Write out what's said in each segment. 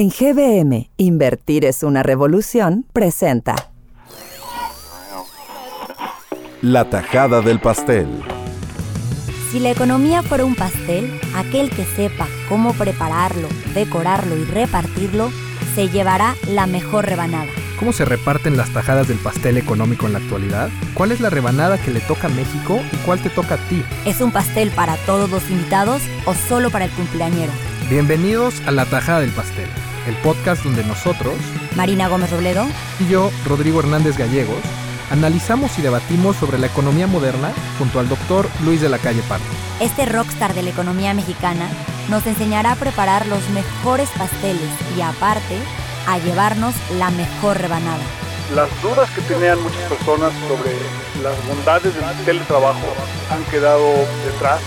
En GBM, Invertir es una revolución, presenta. La tajada del pastel. Si la economía fuera un pastel, aquel que sepa cómo prepararlo, decorarlo y repartirlo, se llevará la mejor rebanada. ¿Cómo se reparten las tajadas del pastel económico en la actualidad? ¿Cuál es la rebanada que le toca a México y cuál te toca a ti? ¿Es un pastel para todos los invitados o solo para el cumpleañero? Bienvenidos a La Tajada del Pastel, el podcast donde nosotros, Marina Gómez Robledo y yo, Rodrigo Hernández Gallegos, analizamos y debatimos sobre la economía moderna junto al doctor Luis de la Calle Pardo. Este rockstar de la economía mexicana nos enseñará a preparar los mejores pasteles y aparte a llevarnos la mejor rebanada. Las dudas que tenían muchas personas sobre las bondades del teletrabajo han quedado detrás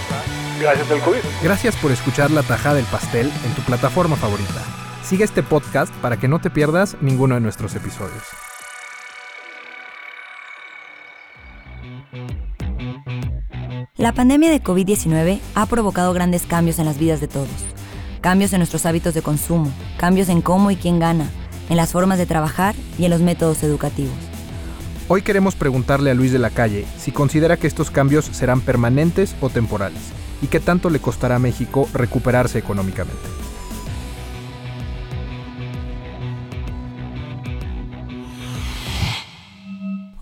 gracias al COVID. Gracias por escuchar La Tajada del Pastel en tu plataforma favorita. Sigue este podcast para que no te pierdas ninguno de nuestros episodios. La pandemia de COVID-19 ha provocado grandes cambios en las vidas de todos. Cambios en nuestros hábitos de consumo, cambios en cómo y quién gana, en las formas de trabajar y en los métodos educativos. Hoy queremos preguntarle a Luis de la Calle si considera que estos cambios serán permanentes o temporales y qué tanto le costará a México recuperarse económicamente.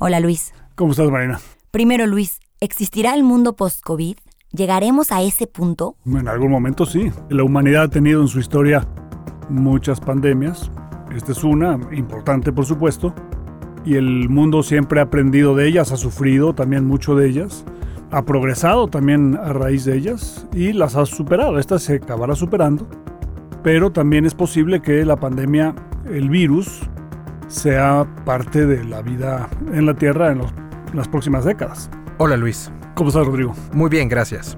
Hola Luis. ¿Cómo estás, Marina? Primero Luis, ¿existirá el mundo post-COVID? ¿Llegaremos a ese punto? En algún momento sí. La humanidad ha tenido en su historia muchas pandemias. Esta es una, importante por supuesto. Y el mundo siempre ha aprendido de ellas, ha sufrido también mucho de ellas, ha progresado también a raíz de ellas y las ha superado. Esta se acabará superando. Pero también es posible que la pandemia, el virus, sea parte de la vida en la Tierra en, los- en las próximas décadas. Hola Luis. ¿Cómo estás, Rodrigo? Muy bien, gracias.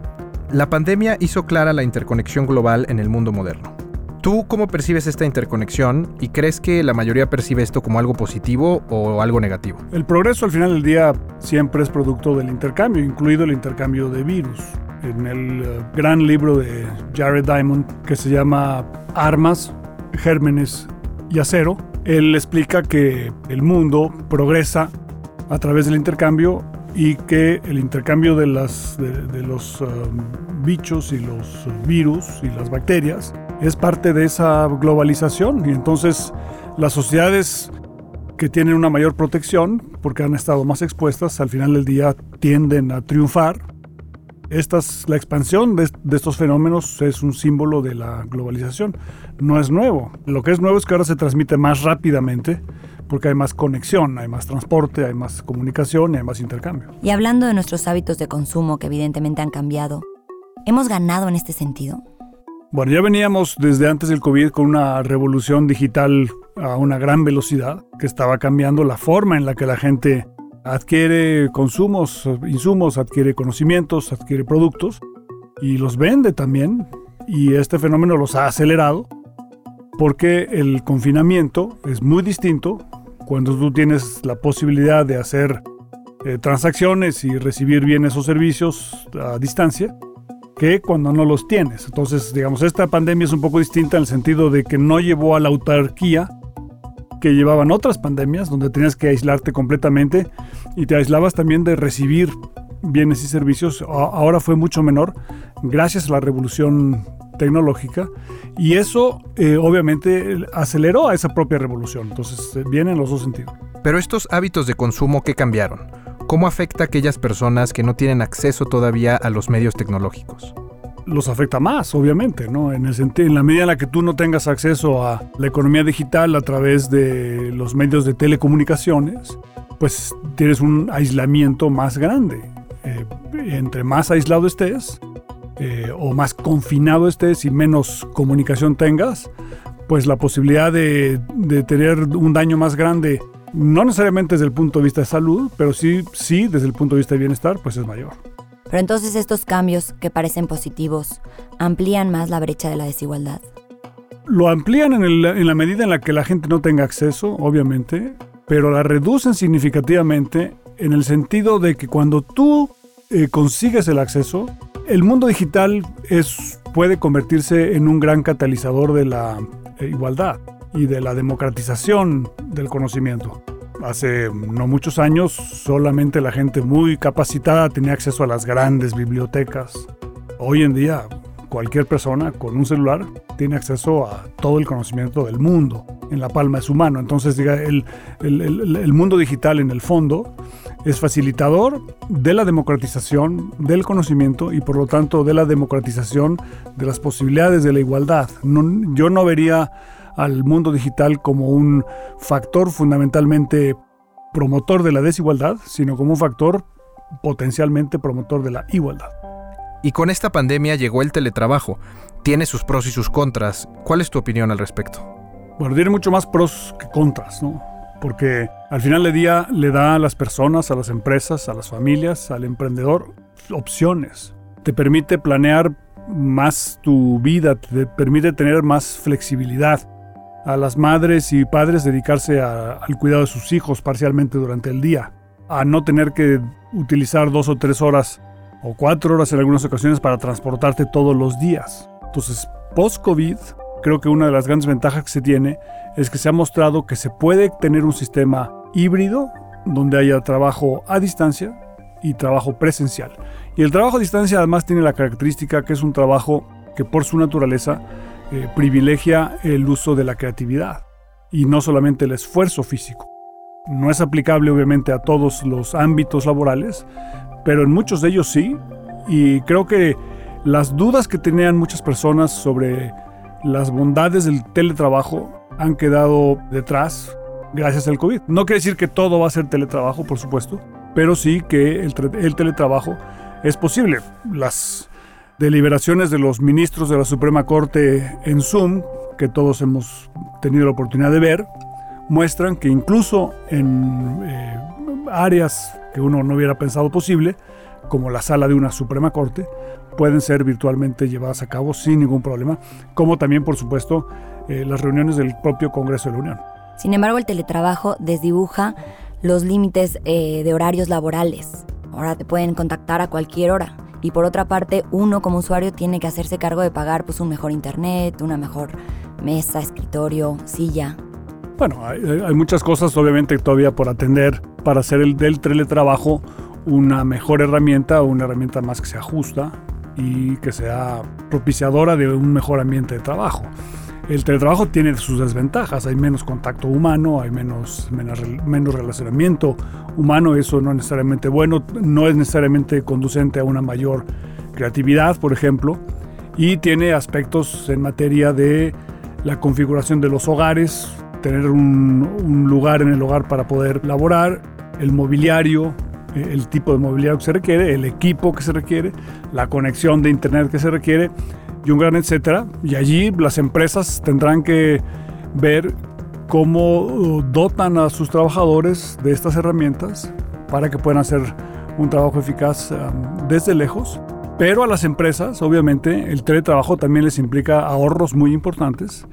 La pandemia hizo clara la interconexión global en el mundo moderno. ¿Tú cómo percibes esta interconexión y crees que la mayoría percibe esto como algo positivo o algo negativo? El progreso al final del día siempre es producto del intercambio, incluido el intercambio de virus. En el eh, gran libro de Jared Diamond que se llama Armas, Gérmenes y Acero, él explica que el mundo progresa a través del intercambio y que el intercambio de, los um, bichos y los virus y las bacterias es parte de esa globalización y entonces las sociedades que tienen una mayor protección porque han estado más expuestas, al final del día tienden a triunfar. Estas, la expansión de, de estos fenómenos es un símbolo de la globalización. No es nuevo. Lo que es nuevo es que ahora se transmite más rápidamente porque hay más conexión, hay más transporte, hay más comunicación y hay más intercambio. Y hablando de nuestros hábitos de consumo que evidentemente han cambiado, ¿hemos ganado en este sentido? Bueno, ya veníamos desde antes del COVID con una revolución digital a una gran velocidad que estaba cambiando la forma en la que la gente adquiere consumos, insumos, adquiere conocimientos, adquiere productos y los vende también. Y este fenómeno los ha acelerado porque el confinamiento es muy distinto cuando tú tienes la posibilidad de hacer eh, transacciones y recibir bienes o servicios a distancia que cuando no los tienes. Entonces, digamos, esta pandemia es un poco distinta en el sentido de que no llevó a la autarquía que llevaban otras pandemias, donde tenías que aislarte completamente y te aislabas también de recibir bienes y servicios. Ahora fue mucho menor gracias a la revolución tecnológica y eso eh, obviamente aceleró a esa propia revolución. Entonces, eh, viene en los dos sentidos. Pero estos hábitos de consumo, ¿qué cambiaron? ¿Cómo afecta a aquellas personas que no tienen acceso todavía a los medios tecnológicos? Los afecta más, obviamente, ¿no? En, la medida en la que tú no tengas acceso a la economía digital a través de los medios de telecomunicaciones, pues tienes un aislamiento más grande. Eh, entre más aislado estés, eh, o más confinado estés y menos comunicación tengas, pues la posibilidad de, de tener un daño más grande, no necesariamente desde el punto de vista de salud, pero sí, sí desde el punto de vista de bienestar, pues es mayor. Pero entonces estos cambios que parecen positivos amplían más la brecha de la desigualdad. Lo amplían en, el- la medida en la que la gente no tenga acceso, obviamente, pero la reducen significativamente en el sentido de que cuando tú eh, consigues el acceso, el mundo digital es, puede convertirse en un gran catalizador de la igualdad y de la democratización del conocimiento. Hace no muchos años solamente la gente muy capacitada tenía acceso a las grandes bibliotecas. Hoy en día cualquier persona con un celular tiene acceso a todo el conocimiento del mundo en la palma de su mano. Entonces, diga, el, el, mundo digital en el fondo es facilitador de la democratización del conocimiento y por lo tanto de la democratización de las posibilidades de la igualdad. yo no vería al mundo digital como un factor fundamentalmente promotor de la desigualdad, sino como un factor potencialmente promotor de la igualdad. Y con esta pandemia llegó el teletrabajo. Tiene sus pros y sus contras. ¿Cuál es tu opinión al respecto? Bueno, tiene mucho más pros que contras, ¿no? Porque al final del día le da a las personas, a las empresas, a las familias, al emprendedor opciones. Te permite planear más tu vida, te permite tener más flexibilidad. A las madres y padres dedicarse al cuidado de sus hijos parcialmente durante el día. A no tener que utilizar dos o tres horas o cuatro horas en algunas ocasiones para transportarte todos los días. Entonces, post-COVID, creo que una de las grandes ventajas que se tiene es que se ha mostrado que se puede tener un sistema híbrido donde haya trabajo a distancia y trabajo presencial. Y el trabajo a distancia además tiene la característica que es un trabajo que por su naturaleza eh, privilegia el uso de la creatividad y no solamente el esfuerzo físico. No es aplicable obviamente a todos los ámbitos laborales, pero en muchos de ellos sí. Y creo que las dudas que tenían muchas personas sobre las bondades del teletrabajo han quedado detrás gracias al COVID. No quiere decir que todo va a ser teletrabajo, por supuesto, pero sí que el, el teletrabajo es posible. Las deliberaciones de los ministros de la Suprema Corte en Zoom, que todos hemos tenido la oportunidad de ver, muestran que incluso en eh, áreas que uno no hubiera pensado posible, como la sala de una Suprema Corte, pueden ser virtualmente llevadas a cabo sin ningún problema, como también, por supuesto, eh, las reuniones del propio Congreso de la Unión. Sin embargo, el teletrabajo desdibuja los límites eh, de horarios laborales. Ahora te pueden contactar a cualquier hora. Y por otra parte, uno como usuario tiene que hacerse cargo de pagar pues, un mejor internet, una mejor mesa, escritorio, silla. Bueno, hay, muchas cosas obviamente todavía por atender para hacer el del teletrabajo una mejor herramienta o una herramienta más que se ajusta y que sea propiciadora de un mejor ambiente de trabajo. El teletrabajo tiene sus desventajas, hay menos contacto humano, hay menos, menos, menos relacionamiento humano, eso no es necesariamente bueno, no es necesariamente conducente a una mayor creatividad, por ejemplo, y tiene aspectos en materia de la configuración de los hogares, tener un, lugar en el hogar para poder laborar, el mobiliario, eh, el tipo de mobiliario que se requiere, el equipo que se requiere, la conexión de internet que se requiere y un gran etcétera. Y allí las empresas tendrán que ver cómo uh, dotan a sus trabajadores de estas herramientas para que puedan hacer un trabajo eficaz um, desde lejos. Pero a las empresas, obviamente, el teletrabajo también les implica ahorros muy importantes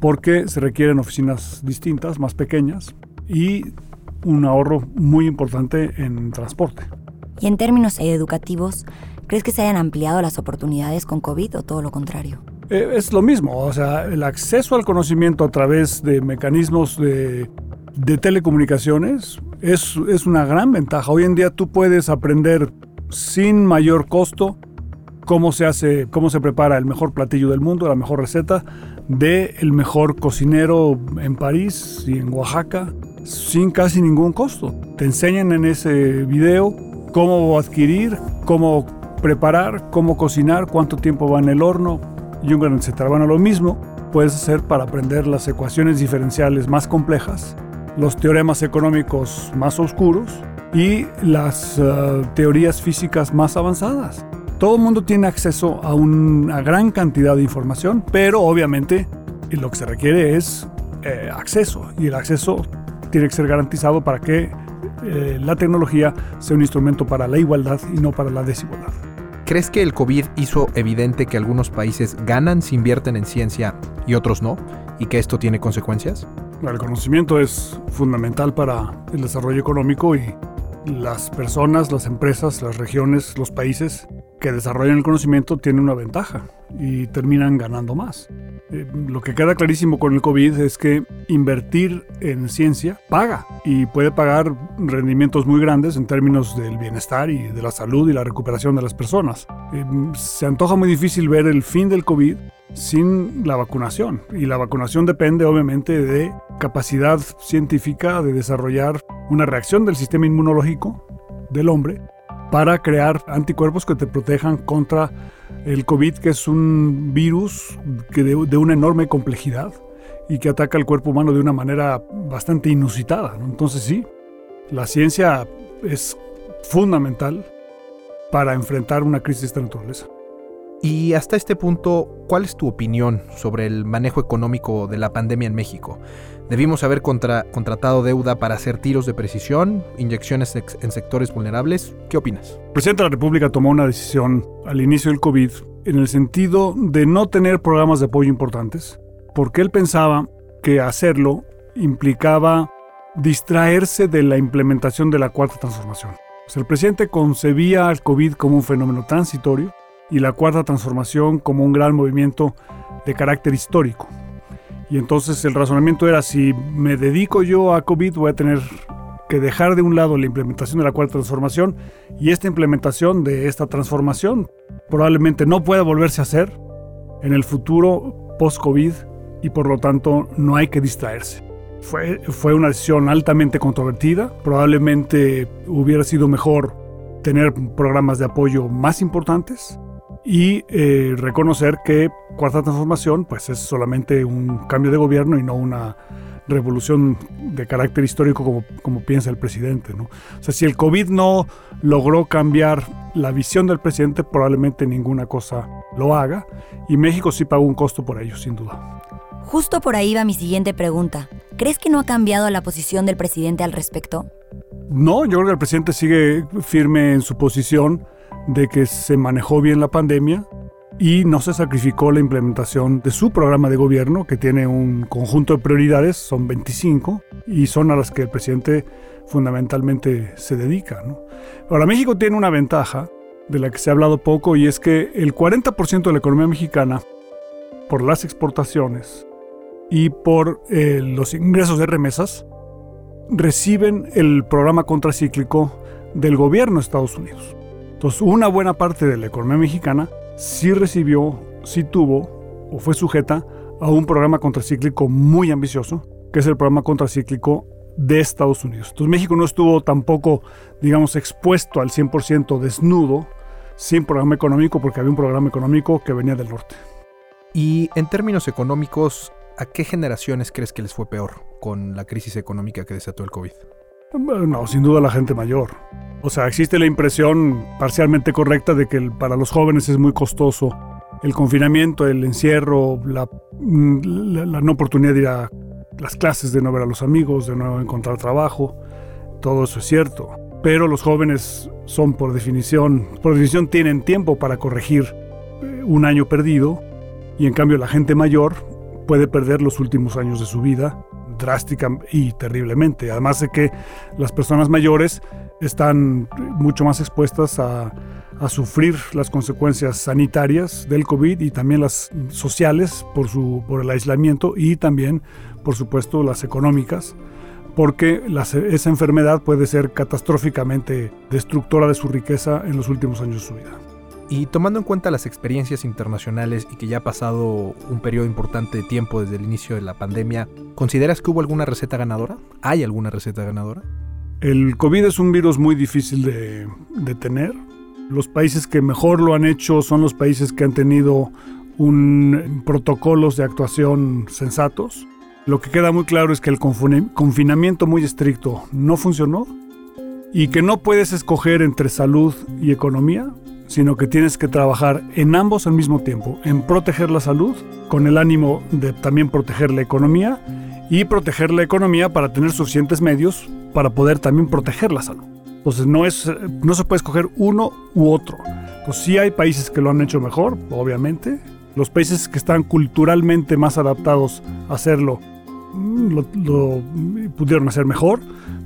porque se requieren oficinas distintas, más pequeñas y un ahorro muy importante en transporte. Y en términos educativos, ¿crees que se hayan ampliado las oportunidades con COVID o todo lo contrario? Eh, es lo mismo, o sea, el acceso al conocimiento a través de mecanismos de, de telecomunicaciones es, es una gran ventaja. Hoy en día tú puedes aprender sin mayor costo cómo se hace, cómo se prepara el mejor platillo del mundo, la mejor receta de el mejor cocinero en París y en Oaxaca sin casi ningún costo. Te enseñan en ese video cómo adquirir, cómo preparar, cómo cocinar, cuánto tiempo va en el horno y un gran etcétera. Bueno, lo mismo puedes hacer para aprender las ecuaciones diferenciales más complejas, los teoremas económicos más oscuros y las eh, teorías físicas más avanzadas. Todo el mundo tiene acceso a una gran cantidad de información, pero obviamente lo que se requiere es eh, acceso y el acceso tiene que ser garantizado para que eh, la tecnología sea un instrumento para la igualdad y no para la desigualdad. ¿Crees que el COVID hizo evidente que algunos países ganan si invierten en ciencia y otros no? ¿Y que esto tiene consecuencias? El conocimiento es fundamental para el desarrollo económico y las personas, las empresas, las regiones, los países que desarrollan el conocimiento tienen una ventaja y terminan ganando más. Eh, lo que queda clarísimo con el COVID es que invertir en ciencia paga y puede pagar rendimientos muy grandes en términos del bienestar y de la salud y la recuperación de las personas. Eh, se antoja muy difícil ver el fin del COVID sin la vacunación y la vacunación depende obviamente de capacidad científica de desarrollar una reacción del sistema inmunológico del hombre para crear anticuerpos que te protejan contra el COVID, que es un virus que de, una enorme complejidad y que ataca al cuerpo humano de una manera bastante inusitada. Entonces sí, la ciencia es fundamental para enfrentar una crisis de esta naturaleza. Y hasta este punto, ¿cuál es tu opinión sobre el manejo económico de la pandemia en México? ¿Debimos haber contratado deuda para hacer tiros de precisión, inyecciones en sectores vulnerables? ¿Qué opinas? El presidente de la República tomó una decisión al inicio del COVID en el sentido de no tener programas de apoyo importantes, porque él pensaba que hacerlo implicaba distraerse de la implementación de la cuarta transformación. el presidente concebía al COVID como un fenómeno transitorio y la cuarta transformación como un gran movimiento de carácter histórico. Y entonces el razonamiento era, si me dedico yo a COVID, voy a tener que dejar de un lado la implementación de la cuarta transformación y esta implementación de esta transformación probablemente no pueda volverse a hacer en el futuro post-COVID y por lo tanto no hay que distraerse. Fue, fue una decisión altamente controvertida, probablemente hubiera sido mejor tener programas de apoyo más importantes, y eh, reconocer que Cuarta Transformación pues es solamente un cambio de gobierno y no una revolución de carácter histórico como, como piensa el presidente. ¿no? O sea, si el COVID no logró cambiar la visión del presidente, probablemente ninguna cosa lo haga y México sí pagó un costo por ello, sin duda. Justo por ahí va mi siguiente pregunta. ¿Crees que no ha cambiado la posición del presidente al respecto? No, yo creo que el presidente sigue firme en su posición de que se manejó bien la pandemia y no se sacrificó la implementación de su programa de gobierno, que tiene un conjunto de prioridades, son 25, y son a las que el presidente fundamentalmente se dedica. Ahora, México tiene una ventaja de la que se ha hablado poco y es que el 40% de la economía mexicana, por las exportaciones y por eh, los ingresos de remesas, reciben el programa contracíclico del gobierno de Estados Unidos. Entonces, una buena parte de la economía mexicana sí recibió, sí tuvo o fue sujeta a un programa contracíclico muy ambicioso, que es el programa contracíclico de Estados Unidos. Entonces México no estuvo tampoco, digamos, expuesto al 100% desnudo, sin programa económico, porque había un programa económico que venía del norte. Y en términos económicos, ¿a qué generaciones crees que les fue peor con la crisis económica que desató el COVID? No, sin duda la gente mayor. O sea, existe la impresión parcialmente correcta de que para los jóvenes es muy costoso el confinamiento, el encierro, mm, la, no oportunidad de ir a las clases, de no ver a los amigos, de no encontrar trabajo. Todo eso es cierto. Pero los jóvenes son por definición, por definición tienen tiempo para corregir eh, un año perdido y en cambio la gente mayor puede perder los últimos años de su vida drástica y terriblemente. Además de que las personas mayores están mucho más expuestas a, sufrir las consecuencias sanitarias del COVID y también las sociales por, su, por el aislamiento y también, por supuesto, las económicas, porque esa enfermedad puede ser catastróficamente destructora de su riqueza en los últimos años de su vida. Y tomando en cuenta las experiencias internacionales y que ya ha pasado un periodo importante de tiempo desde el inicio de la pandemia, ¿consideras que hubo alguna receta ganadora? ¿Hay alguna receta ganadora? El COVID es un virus muy difícil de, de tener. Los países que mejor lo han hecho son los países que han tenido un, protocolos de actuación sensatos. Lo que queda muy claro es que el confinamiento muy estricto no funcionó y que no puedes escoger entre salud y economía sino que tienes que trabajar en ambos al mismo tiempo, en proteger la salud con el ánimo de también proteger la economía y proteger la economía para tener suficientes medios para poder también proteger la salud. Entonces no, es, no se puede escoger uno u otro. Entonces sí hay países que lo han hecho mejor, obviamente. Los países que están culturalmente más adaptados a hacerlo mm, lo pudieron hacer mejor,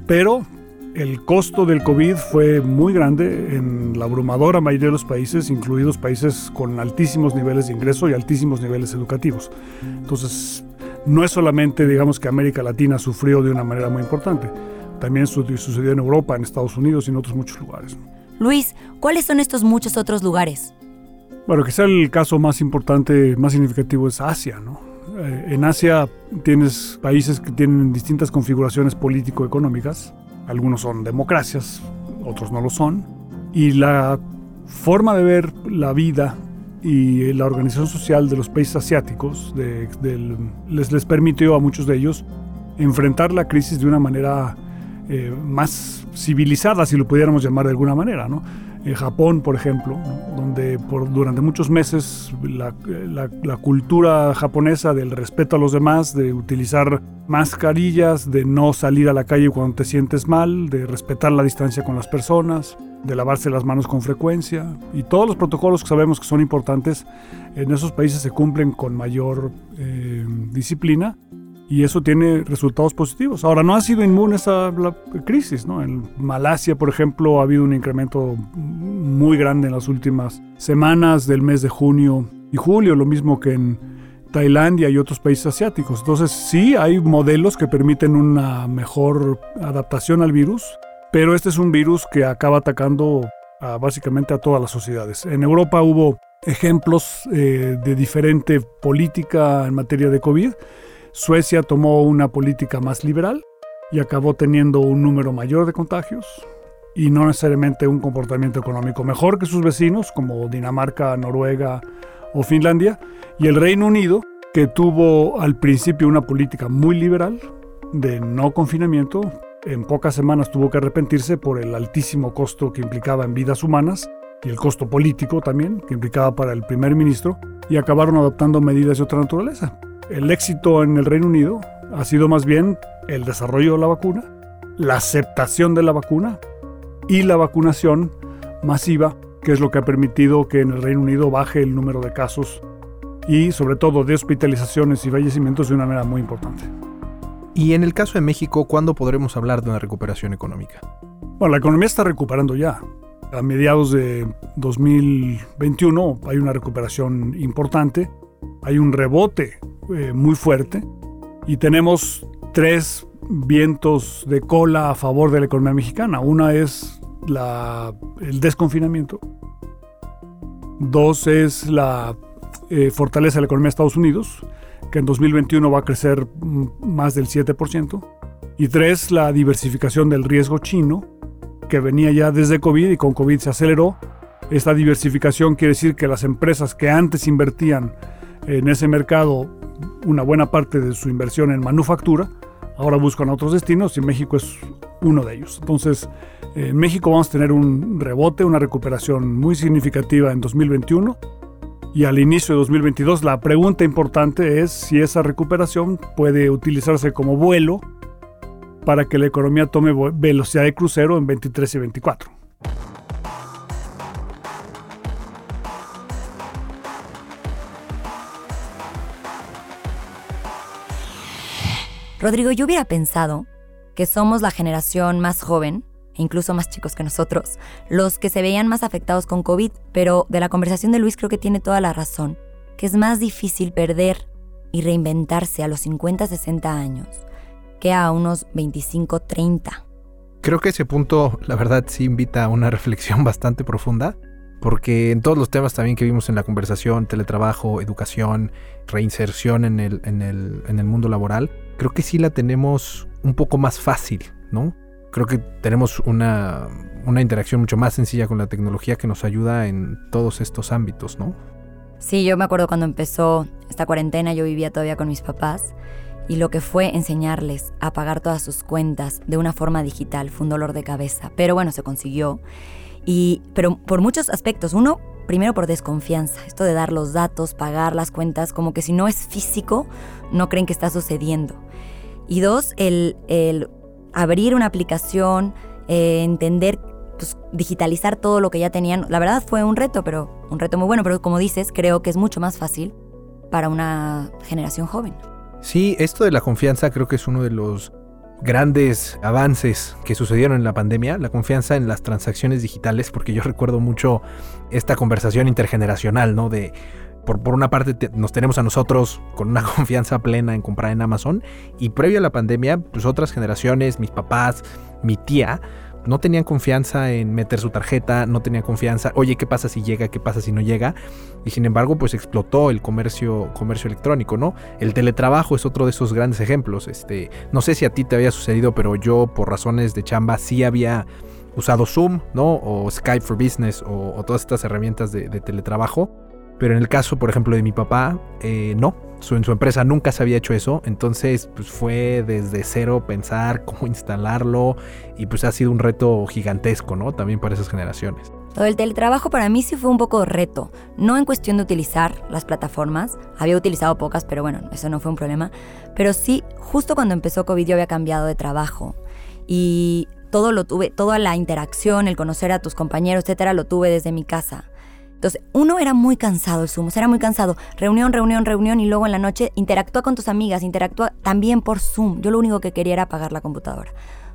pero el costo del COVID fue muy grande en la abrumadora mayoría de los países, incluidos países con altísimos niveles de ingreso y altísimos niveles educativos. Entonces, no es solamente, digamos, que América Latina sufrió de una manera muy importante, también sucedió en Europa, en Estados Unidos y en otros muchos lugares. Luis, ¿cuáles son estos muchos otros lugares? Bueno, quizá el caso más importante, más significativo es Asia, ¿no? Eh, en Asia tienes países que tienen distintas configuraciones político-económicas algunos son democracias, otros no lo son. Y la forma de ver la vida y la organización social de los países asiáticos les, les permitió a muchos de ellos enfrentar la crisis de una manera eh, más civilizada, si lo pudiéramos llamar de alguna manera. ¿no? En Japón, por ejemplo, donde por, durante muchos meses la, la, cultura japonesa del respeto a los demás, de utilizar mascarillas, de no salir a la calle cuando te sientes mal, de respetar la distancia con las personas, de lavarse las manos con frecuencia y todos los protocolos que sabemos que son importantes en esos países se cumplen con mayor eh, disciplina y eso tiene resultados positivos. Ahora, no ha sido inmune esa la crisis. ¿no? En Malasia, por ejemplo, ha habido un incremento muy grande en las últimas semanas del mes de junio y julio, lo mismo que en Tailandia y otros países asiáticos. Entonces, sí, hay modelos que permiten una mejor adaptación al virus, pero este es un virus que acaba atacando básicamente a todas las sociedades. En Europa hubo ejemplos eh, de diferente política en materia de COVID Suecia tomó una política más liberal y acabó teniendo un número mayor de contagios y no necesariamente un comportamiento económico mejor que sus vecinos como Dinamarca, Noruega o Finlandia, y el Reino Unido, que tuvo al principio una política muy liberal de no confinamiento, en pocas semanas tuvo que arrepentirse por el altísimo costo que implicaba en vidas humanas y el costo político también que implicaba para el primer ministro, y acabaron adoptando medidas de otra naturaleza el éxito en el Reino Unido ha sido más bien el desarrollo de la vacuna, la aceptación de la vacuna y la vacunación masiva, que es lo que ha permitido que en el Reino Unido baje el número de casos y sobre todo de hospitalizaciones y fallecimientos de una manera muy importante. Y en el caso de México, ¿cuándo podremos hablar de una recuperación económica? Bueno, la economía está recuperando ya. A mediados de 2021 hay una recuperación importante, hay un rebote eh, muy fuerte y tenemos tres vientos de cola a favor de la economía mexicana. Una es el desconfinamiento. Dos es la eh, fortaleza de la economía de Estados Unidos, que en 2021 va a crecer más del 7%. Y tres, la diversificación del riesgo chino, que venía ya desde COVID y con COVID se aceleró. Esta diversificación quiere decir que las empresas que antes invertían en ese mercado una buena parte de su inversión en manufactura, ahora buscan otros destinos y México es uno de ellos. Entonces, en México vamos a tener un rebote, una recuperación muy significativa en 2021 y al inicio de 2022 la pregunta importante es si esa recuperación puede utilizarse como vuelo para que la economía tome velocidad de crucero en 23 y 24. Rodrigo, yo hubiera pensado que somos la generación más joven, e incluso más chicos que nosotros, los que se veían más afectados con COVID, pero de la conversación de Luis creo que tiene toda la razón, que es más difícil perder y reinventarse a los 50, 60 años que a unos 25, 30. Creo que ese punto, la verdad, sí invita a una reflexión bastante profunda, porque en todos los temas también que vimos en la conversación, teletrabajo, educación, reinserción en el, en el, en el mundo laboral, creo que sí la tenemos un poco más fácil, ¿no? Creo que tenemos una, una interacción mucho más sencilla con la tecnología que nos ayuda en todos estos ámbitos, ¿no? Sí, yo me acuerdo cuando empezó esta cuarentena, yo vivía todavía con mis papás y lo que fue enseñarles a pagar todas sus cuentas de una forma digital fue un dolor de cabeza, pero bueno, se consiguió. Y, pero por muchos aspectos. Uno, primero por desconfianza, esto de dar los datos, pagar las cuentas, como que si no es físico, no creen que está sucediendo. Y dos, el, abrir una aplicación, eh, entender, pues, digitalizar todo lo que ya tenían. La verdad fue un reto, pero un reto muy bueno, pero como dices, creo que es mucho más fácil para una generación joven. Sí, esto de la confianza creo que es uno de los grandes avances que sucedieron en la pandemia, la confianza en las transacciones digitales, porque yo recuerdo mucho esta conversación intergeneracional, ¿no? De, por, por una parte nos tenemos a nosotros con una confianza plena en comprar en Amazon y previo a la pandemia, pues otras generaciones, mis papás, mi tía, no tenían confianza en meter su tarjeta, no tenían confianza, oye, ¿qué pasa si llega? ¿Qué pasa si no llega? Y sin embargo, pues explotó el comercio, comercio electrónico, ¿no? El teletrabajo es otro de esos grandes ejemplos. Este, no sé si a ti te había sucedido, pero yo por razones de chamba sí había usado Zoom, ¿no? O Skype for Business o, todas estas herramientas de teletrabajo. Pero en el caso, por ejemplo, de mi papá, eh, no. Su, en su empresa nunca se había hecho eso. Entonces, pues fue desde cero pensar cómo instalarlo. Y pues ha sido un reto gigantesco, ¿no? También para esas generaciones. Todo el teletrabajo para mí sí fue un poco reto. No en cuestión de utilizar las plataformas. Había utilizado pocas, pero bueno, eso no fue un problema. Pero sí, justo cuando empezó COVID yo había cambiado de trabajo. Y todo lo tuve, toda la interacción, el conocer a tus compañeros, etcétera, lo tuve desde mi casa. Entonces, uno era muy cansado el Zoom, era muy cansado. Reunión, reunión, reunión y luego en la noche interactúa con tus amigas, interactúa también por Zoom. Yo lo único que quería era apagar la computadora.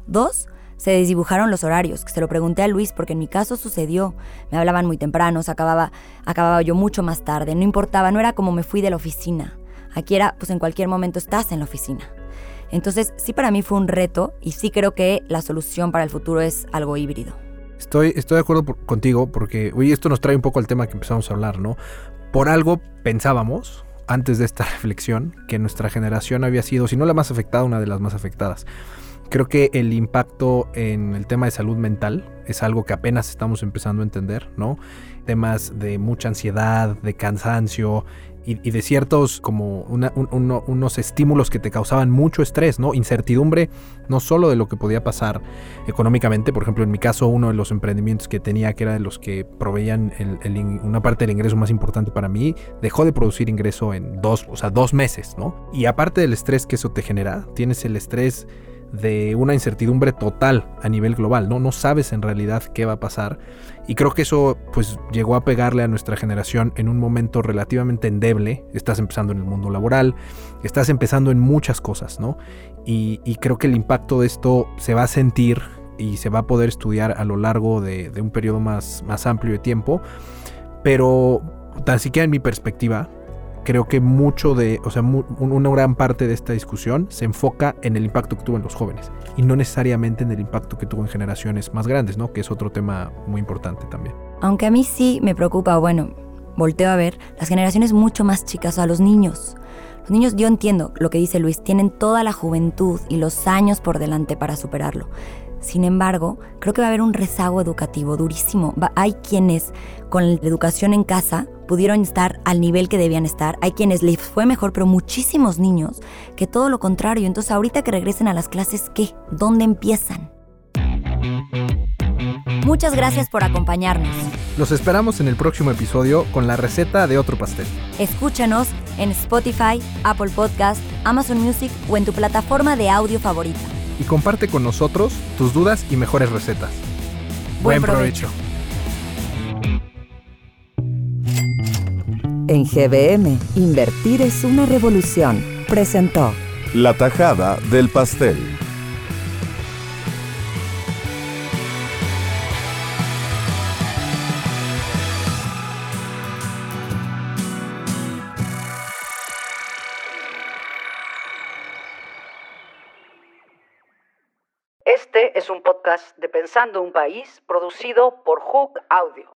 Dos, se desdibujaron los horarios, que se lo pregunté a Luis porque en mi caso sucedió. Me hablaban muy temprano, acababa, acababa yo mucho más tarde, no importaba, no era como me fui de la oficina. Aquí era, pues en cualquier momento estás en la oficina. Entonces, sí para mí fue un reto y sí creo que la solución para el futuro es algo híbrido. Estoy, estoy de acuerdo contigo porque, oye, esto nos trae un poco al tema que empezamos a hablar, ¿no? Por algo pensábamos, antes de esta reflexión, que nuestra generación había sido, si no la más afectada, una de las más afectadas. Creo que el impacto en el tema de salud mental es algo que apenas estamos empezando a entender, ¿no? Temas de mucha ansiedad, de cansancio, y, de ciertos como unos estímulos que te causaban mucho estrés, ¿no? Incertidumbre no solo de lo que podía pasar económicamente, por ejemplo en mi caso uno de los emprendimientos que tenía que era de los que proveían una parte del ingreso más importante para mí, dejó de producir ingreso en dos, o sea, dos meses, ¿no? Y aparte del estrés que eso te genera, tienes el estrés de una incertidumbre total a nivel global, ¿no? No sabes en realidad qué va a pasar. Y creo que eso pues llegó a pegarle a nuestra generación en un momento relativamente endeble. Estás empezando en el mundo laboral, estás empezando en muchas cosas, ¿no? Y, creo que el impacto de esto se va a sentir y se va a poder estudiar a lo largo de, de un periodo más, más amplio de tiempo. Pero tan siquiera en mi perspectiva, creo que mucho de, o sea, una gran parte de esta discusión se enfoca en el impacto que tuvo en los jóvenes y no necesariamente en el impacto que tuvo en generaciones más grandes, ¿no? Que es otro tema muy importante también. Aunque a mí sí me preocupa, bueno, volteo a ver las generaciones mucho más chicas, o a los niños. Los niños, yo entiendo lo que dice Luis, tienen toda la juventud y los años por delante para superarlo. Sin embargo, creo que va a haber un rezago educativo durísimo. hay quienes con la educación en casa pudieron estar al nivel que debían estar. Hay quienes les fue mejor, pero muchísimos niños que todo lo contrario. Entonces, ahorita que regresen a las clases, ¿qué? ¿Dónde empiezan? Muchas gracias por acompañarnos. Los esperamos en el próximo episodio con la receta de otro pastel. Escúchanos en Spotify, Apple Podcast, Amazon Music o en tu plataforma de audio favorita y comparte con nosotros tus dudas y mejores recetas. Buen, provecho. En GBM, invertir es una revolución. Presentó La tajada del pastel. Este es un podcast de Pensando un País producido por Hook Audio.